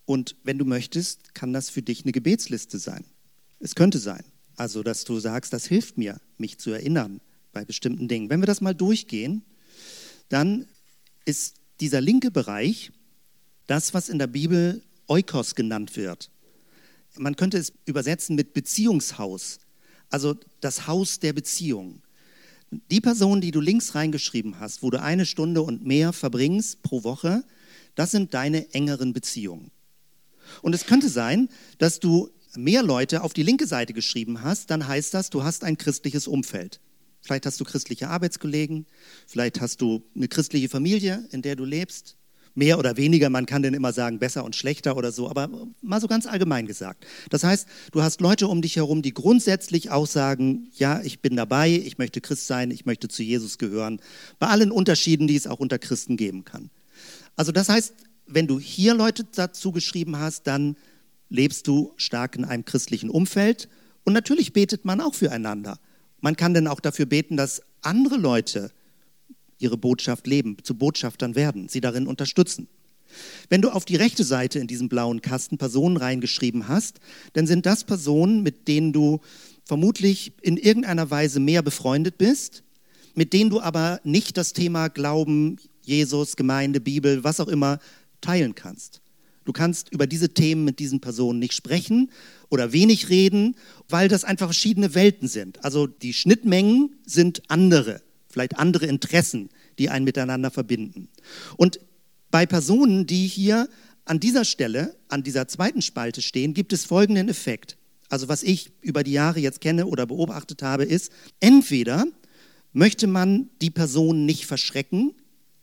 und wenn du möchtest, kann das für dich eine Gebetsliste sein. Es könnte sein. Also, dass du sagst, das hilft mir, mich zu erinnern bei bestimmten Dingen. Wenn wir das mal durchgehen, dann ist dieser linke Bereich das, was in der Bibel Oikos genannt wird. Man könnte es übersetzen mit Beziehungshaus, also das Haus der Beziehung. Die Personen, die du links reingeschrieben hast, wo du eine Stunde und mehr verbringst pro Woche, das sind deine engeren Beziehungen. Und es könnte sein, dass du mehr Leute auf die linke Seite geschrieben hast, dann heißt das, du hast ein christliches Umfeld. Vielleicht hast du christliche Arbeitskollegen, vielleicht hast du eine christliche Familie, in der du lebst. Mehr oder weniger, man kann denn immer sagen, besser und schlechter oder so, aber mal so ganz allgemein gesagt. Das heißt, du hast Leute um dich herum, die grundsätzlich auch sagen, ja, ich bin dabei, ich möchte Christ sein, ich möchte zu Jesus gehören, bei allen Unterschieden, die es auch unter Christen geben kann. Also das heißt, wenn du hier Leute dazu geschrieben hast, dann lebst du stark in einem christlichen Umfeld und natürlich betet man auch füreinander. Man kann dann auch dafür beten, dass andere Leute ihre Botschaft leben, zu Botschaftern werden, sie darin unterstützen. Wenn du auf die rechte Seite in diesem blauen Kasten Personen reingeschrieben hast, dann sind das Personen, mit denen du vermutlich in irgendeiner Weise mehr befreundet bist, mit denen du aber nicht das Thema Glauben, Jesus, Gemeinde, Bibel, was auch immer teilen kannst. Du kannst über diese Themen mit diesen Personen nicht sprechen oder wenig reden, weil das einfach verschiedene Welten sind. Also die Schnittmengen sind andere, vielleicht andere Interessen, die einen miteinander verbinden. Und bei Personen, die hier an dieser Stelle, an dieser zweiten Spalte stehen, gibt es folgenden Effekt. Also was ich über die Jahre jetzt kenne oder beobachtet habe, ist, entweder möchte man die Person nicht verschrecken,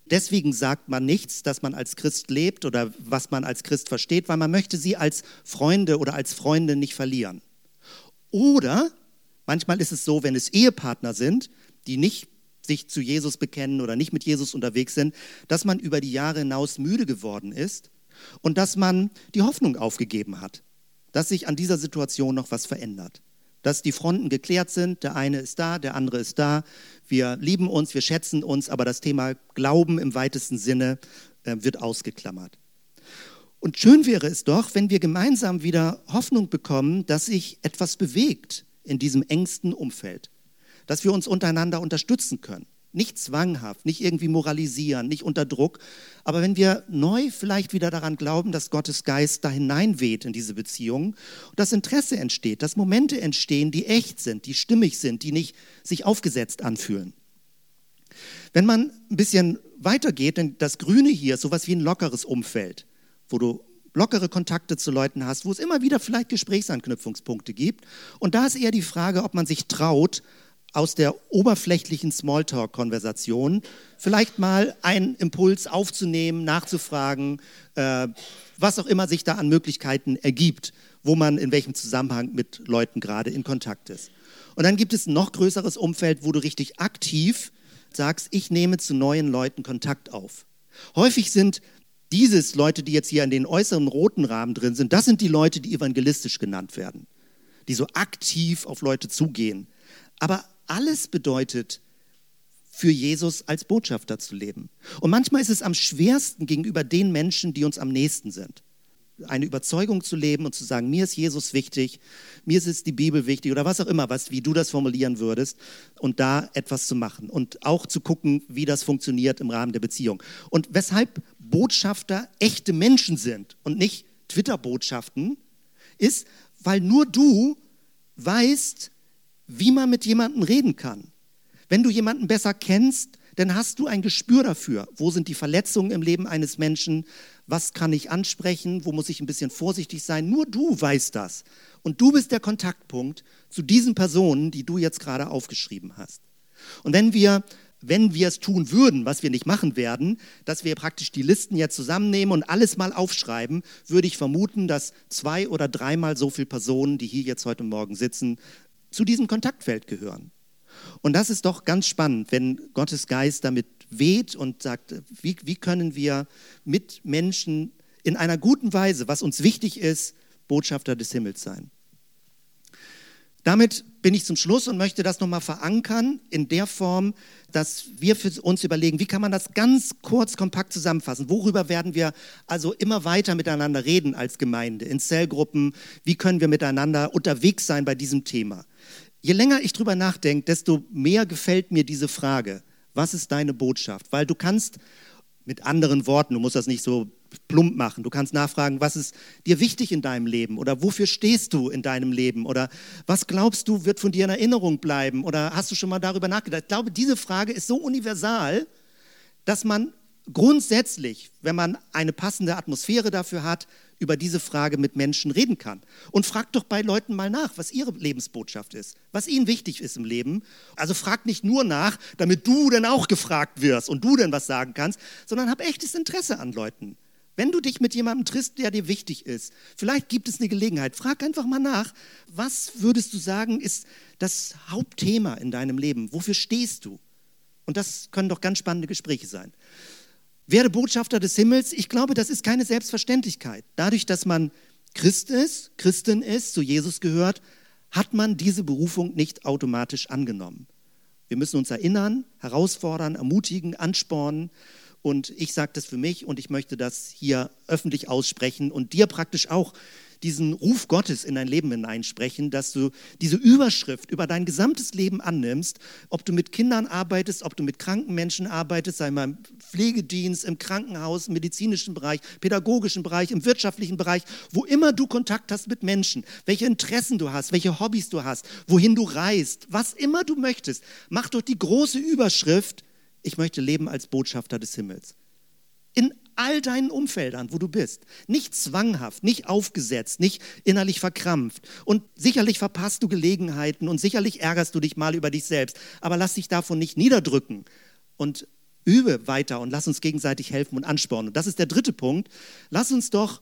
Deswegen sagt man nichts, dass man als Christ lebt oder was man als Christ versteht, weil man möchte sie als Freunde oder als Freunde nicht verlieren. Oder manchmal ist es so, wenn es Ehepartner sind, die nicht sich zu Jesus bekennen oder nicht mit Jesus unterwegs sind, dass man über die Jahre hinaus müde geworden ist und dass man die Hoffnung aufgegeben hat, dass sich an dieser Situation noch was verändert dass die Fronten geklärt sind. Der eine ist da, der andere ist da. Wir lieben uns, wir schätzen uns, aber das Thema Glauben im weitesten Sinne äh, wird ausgeklammert. Und schön wäre es doch, wenn wir gemeinsam wieder Hoffnung bekommen, dass sich etwas bewegt in diesem engsten Umfeld, dass wir uns untereinander unterstützen können. Nicht zwanghaft, nicht irgendwie moralisieren, nicht unter Druck. Aber wenn wir neu vielleicht wieder daran glauben, dass Gottes Geist da hineinweht in diese Beziehung, dass Interesse entsteht, dass Momente entstehen, die echt sind, die stimmig sind, die nicht sich aufgesetzt anfühlen. Wenn man ein bisschen weitergeht, denn das Grüne hier ist sowas wie ein lockeres Umfeld, wo du lockere Kontakte zu Leuten hast, wo es immer wieder vielleicht Gesprächsanknüpfungspunkte gibt. Und da ist eher die Frage, ob man sich traut, aus der oberflächlichen Smalltalk-Konversation vielleicht mal einen Impuls aufzunehmen, nachzufragen, äh, was auch immer sich da an Möglichkeiten ergibt, wo man in welchem Zusammenhang mit Leuten gerade in Kontakt ist. Und dann gibt es ein noch größeres Umfeld, wo du richtig aktiv sagst, ich nehme zu neuen Leuten Kontakt auf. Häufig sind dieses Leute, die jetzt hier in den äußeren roten Rahmen drin sind, das sind die Leute, die evangelistisch genannt werden, die so aktiv auf Leute zugehen. Aber alles bedeutet, für Jesus als Botschafter zu leben. Und manchmal ist es am schwersten gegenüber den Menschen, die uns am nächsten sind. Eine Überzeugung zu leben und zu sagen, mir ist Jesus wichtig, mir ist die Bibel wichtig oder was auch immer, was, wie du das formulieren würdest, und da etwas zu machen und auch zu gucken, wie das funktioniert im Rahmen der Beziehung. Und weshalb Botschafter echte Menschen sind und nicht Twitter-Botschaften, ist, weil nur du weißt, wie man mit jemandem reden kann. Wenn du jemanden besser kennst, dann hast du ein Gespür dafür, wo sind die Verletzungen im Leben eines Menschen, was kann ich ansprechen, wo muss ich ein bisschen vorsichtig sein. Nur du weißt das. Und du bist der Kontaktpunkt zu diesen Personen, die du jetzt gerade aufgeschrieben hast. Und wenn wir wenn wir es tun würden, was wir nicht machen werden, dass wir praktisch die Listen jetzt zusammennehmen und alles mal aufschreiben, würde ich vermuten, dass zwei oder dreimal so viele Personen, die hier jetzt heute Morgen sitzen, zu diesem Kontaktfeld gehören. Und das ist doch ganz spannend, wenn Gottes Geist damit weht und sagt, wie, wie können wir mit Menschen in einer guten Weise, was uns wichtig ist, Botschafter des Himmels sein. Damit bin ich zum Schluss und möchte das nochmal verankern in der Form, dass wir für uns überlegen, wie kann man das ganz kurz, kompakt zusammenfassen? Worüber werden wir also immer weiter miteinander reden als Gemeinde, in Zellgruppen? Wie können wir miteinander unterwegs sein bei diesem Thema? Je länger ich drüber nachdenke, desto mehr gefällt mir diese Frage. Was ist deine Botschaft? Weil du kannst mit anderen Worten, du musst das nicht so plump machen. Du kannst nachfragen, was ist dir wichtig in deinem Leben oder wofür stehst du in deinem Leben oder was glaubst du, wird von dir in Erinnerung bleiben oder hast du schon mal darüber nachgedacht? Ich glaube, diese Frage ist so universal, dass man grundsätzlich, wenn man eine passende Atmosphäre dafür hat, über diese Frage mit Menschen reden kann. Und fragt doch bei Leuten mal nach, was ihre Lebensbotschaft ist, was ihnen wichtig ist im Leben. Also fragt nicht nur nach, damit du dann auch gefragt wirst und du dann was sagen kannst, sondern hab echtes Interesse an Leuten. Wenn du dich mit jemandem triffst, der dir wichtig ist, vielleicht gibt es eine Gelegenheit, frag einfach mal nach, was würdest du sagen, ist das Hauptthema in deinem Leben? Wofür stehst du? Und das können doch ganz spannende Gespräche sein. Werde Botschafter des Himmels, ich glaube, das ist keine Selbstverständlichkeit. Dadurch, dass man Christ ist, Christin ist, zu Jesus gehört, hat man diese Berufung nicht automatisch angenommen. Wir müssen uns erinnern, herausfordern, ermutigen, anspornen. Und ich sage das für mich und ich möchte das hier öffentlich aussprechen und dir praktisch auch diesen Ruf Gottes in dein Leben hineinsprechen, dass du diese Überschrift über dein gesamtes Leben annimmst, ob du mit Kindern arbeitest, ob du mit kranken Menschen arbeitest, sei mal im Pflegedienst, im Krankenhaus, im medizinischen Bereich, pädagogischen Bereich, im wirtschaftlichen Bereich, wo immer du Kontakt hast mit Menschen, welche Interessen du hast, welche Hobbys du hast, wohin du reist, was immer du möchtest, mach doch die große Überschrift, ich möchte leben als Botschafter des Himmels. In all deinen Umfeldern, wo du bist. Nicht zwanghaft, nicht aufgesetzt, nicht innerlich verkrampft. Und sicherlich verpasst du Gelegenheiten und sicherlich ärgerst du dich mal über dich selbst. Aber lass dich davon nicht niederdrücken und übe weiter und lass uns gegenseitig helfen und anspornen. Und das ist der dritte Punkt. Lass uns doch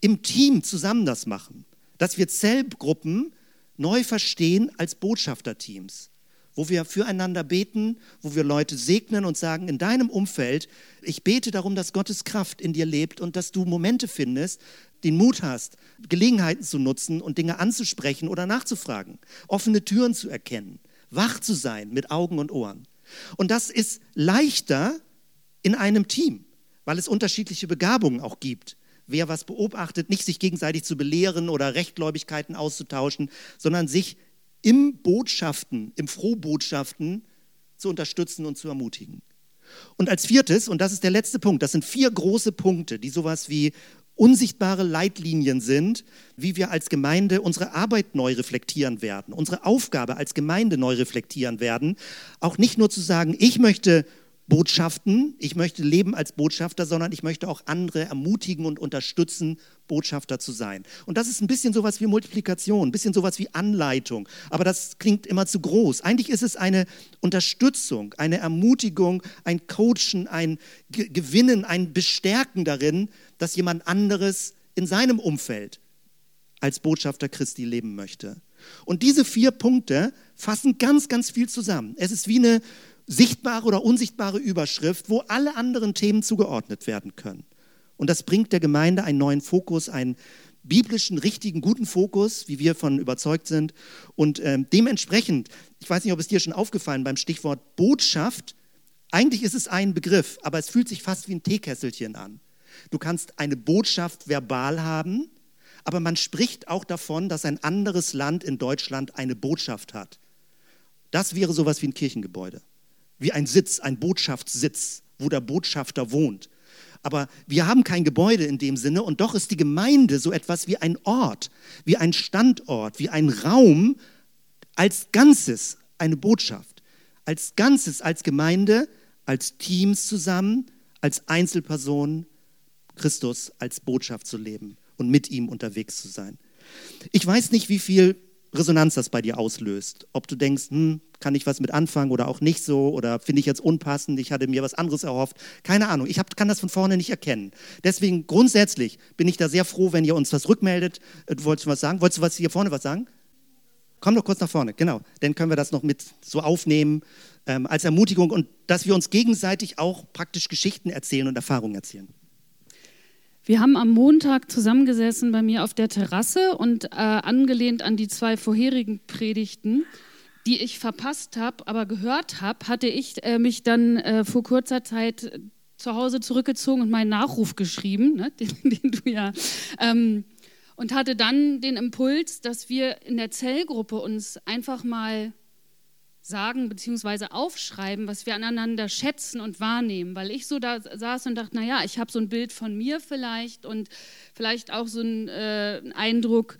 im Team zusammen das machen, dass wir Zellgruppen neu verstehen als Botschafterteams wo wir füreinander beten, wo wir Leute segnen und sagen, in deinem Umfeld, ich bete darum, dass Gottes Kraft in dir lebt und dass du Momente findest, den Mut hast, Gelegenheiten zu nutzen und Dinge anzusprechen oder nachzufragen, offene Türen zu erkennen, wach zu sein mit Augen und Ohren. Und das ist leichter in einem Team, weil es unterschiedliche Begabungen auch gibt wer was beobachtet, nicht sich gegenseitig zu belehren oder Rechtgläubigkeiten auszutauschen, sondern sich im Botschaften, im Frohbotschaften zu unterstützen und zu ermutigen. Und als viertes, und das ist der letzte Punkt, das sind vier große Punkte, die sowas wie unsichtbare Leitlinien sind, wie wir als Gemeinde unsere Arbeit neu reflektieren werden, unsere Aufgabe als Gemeinde neu reflektieren werden. Auch nicht nur zu sagen, ich möchte Botschaften, ich möchte leben als Botschafter, sondern ich möchte auch andere ermutigen und unterstützen, Botschafter zu sein. Und das ist ein bisschen sowas wie Multiplikation, ein bisschen sowas wie Anleitung, aber das klingt immer zu groß. Eigentlich ist es eine Unterstützung, eine Ermutigung, ein Coachen, ein Gewinnen, ein Bestärken darin, dass jemand anderes in seinem Umfeld als Botschafter Christi leben möchte. Und diese vier Punkte fassen ganz, ganz viel zusammen. Es ist wie eine sichtbare oder unsichtbare Überschrift, wo alle anderen Themen zugeordnet werden können. Und das bringt der Gemeinde einen neuen Fokus, einen biblischen, richtigen, guten Fokus, wie wir von überzeugt sind. Und äh, dementsprechend, ich weiß nicht, ob es dir schon aufgefallen beim Stichwort Botschaft, eigentlich ist es ein Begriff, aber es fühlt sich fast wie ein Teekesselchen an. Du kannst eine Botschaft verbal haben, aber man spricht auch davon, dass ein anderes Land in Deutschland eine Botschaft hat. Das wäre sowas wie ein Kirchengebäude wie ein Sitz, ein Botschaftssitz, wo der Botschafter wohnt. Aber wir haben kein Gebäude in dem Sinne und doch ist die Gemeinde so etwas wie ein Ort, wie ein Standort, wie ein Raum als Ganzes, eine Botschaft. Als Ganzes, als Gemeinde, als Teams zusammen, als Einzelpersonen, Christus als Botschaft zu leben und mit ihm unterwegs zu sein. Ich weiß nicht, wie viel Resonanz das bei dir auslöst. Ob du denkst, hm, kann ich was mit anfangen oder auch nicht so oder finde ich jetzt unpassend, ich hatte mir was anderes erhofft. Keine Ahnung, ich hab, kann das von vorne nicht erkennen. Deswegen grundsätzlich bin ich da sehr froh, wenn ihr uns was rückmeldet. Äh, du wolltest was sagen? Wolltest du was hier vorne was sagen? Komm doch kurz nach vorne, genau. Dann können wir das noch mit so aufnehmen ähm, als Ermutigung und dass wir uns gegenseitig auch praktisch Geschichten erzählen und Erfahrungen erzählen. Wir haben am Montag zusammengesessen bei mir auf der Terrasse und äh, angelehnt an die zwei vorherigen Predigten, die ich verpasst habe, aber gehört habe, hatte ich äh, mich dann äh, vor kurzer Zeit zu Hause zurückgezogen und meinen Nachruf geschrieben, ne, den, den, du ja, ähm, und hatte dann den Impuls, dass wir in der Zellgruppe uns einfach mal sagen bzw. aufschreiben, was wir aneinander schätzen und wahrnehmen. Weil ich so da saß und dachte, naja, ich habe so ein Bild von mir vielleicht und vielleicht auch so einen äh, Eindruck,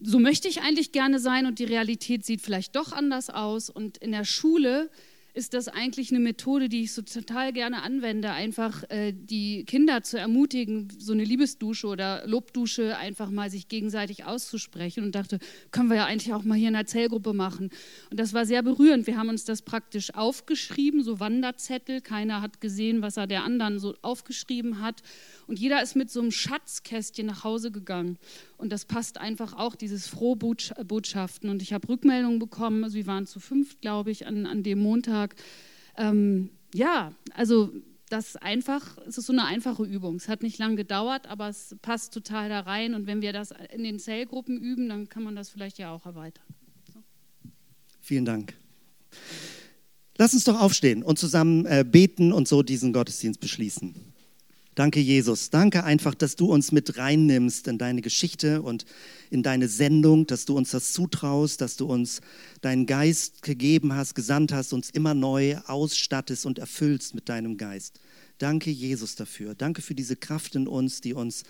so möchte ich eigentlich gerne sein und die Realität sieht vielleicht doch anders aus. Und in der Schule ist das eigentlich eine Methode, die ich so total gerne anwende, einfach äh, die Kinder zu ermutigen, so eine Liebesdusche oder Lobdusche einfach mal sich gegenseitig auszusprechen und dachte, können wir ja eigentlich auch mal hier in der Zellgruppe machen. Und das war sehr berührend. Wir haben uns das praktisch aufgeschrieben, so Wanderzettel. Keiner hat gesehen, was er der anderen so aufgeschrieben hat. Und jeder ist mit so einem Schatzkästchen nach Hause gegangen. Und das passt einfach auch, dieses Frohbotschaften. Und ich habe Rückmeldungen bekommen, also wir waren zu fünf, glaube ich, an, an dem Montag. Ähm, ja, also das einfach, es ist so eine einfache Übung. Es hat nicht lange gedauert, aber es passt total da rein. Und wenn wir das in den Zellgruppen üben, dann kann man das vielleicht ja auch erweitern. So. Vielen Dank. Lass uns doch aufstehen und zusammen äh, beten und so diesen Gottesdienst beschließen. Danke, Jesus. Danke einfach, dass du uns mit reinnimmst in deine Geschichte und in deine Sendung, dass du uns das zutraust, dass du uns deinen Geist gegeben hast, gesandt hast, uns immer neu ausstattest und erfüllst mit deinem Geist. Danke, Jesus, dafür. Danke für diese Kraft in uns, die uns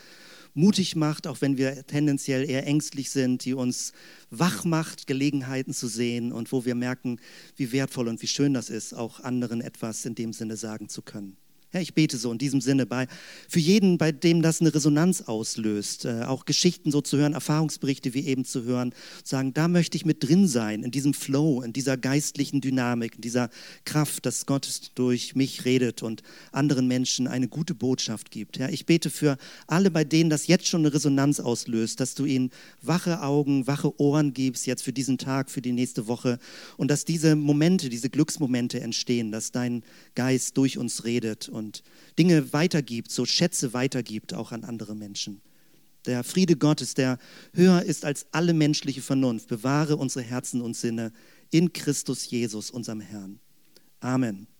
mutig macht, auch wenn wir tendenziell eher ängstlich sind, die uns wach macht, Gelegenheiten zu sehen und wo wir merken, wie wertvoll und wie schön das ist, auch anderen etwas in dem Sinne sagen zu können. Ja, ich bete so in diesem Sinne bei, für jeden, bei dem das eine Resonanz auslöst, äh, auch Geschichten so zu hören, Erfahrungsberichte wie eben zu hören, sagen, da möchte ich mit drin sein, in diesem Flow, in dieser geistlichen Dynamik, in dieser Kraft, dass Gott durch mich redet und anderen Menschen eine gute Botschaft gibt. Ja, ich bete für alle, bei denen das jetzt schon eine Resonanz auslöst, dass du ihnen wache Augen, wache Ohren gibst jetzt für diesen Tag, für die nächste Woche und dass diese Momente, diese Glücksmomente entstehen, dass dein Geist durch uns redet und und Dinge weitergibt, so Schätze weitergibt auch an andere Menschen. Der Friede Gottes, der höher ist als alle menschliche Vernunft, bewahre unsere Herzen und Sinne in Christus Jesus, unserem Herrn. Amen.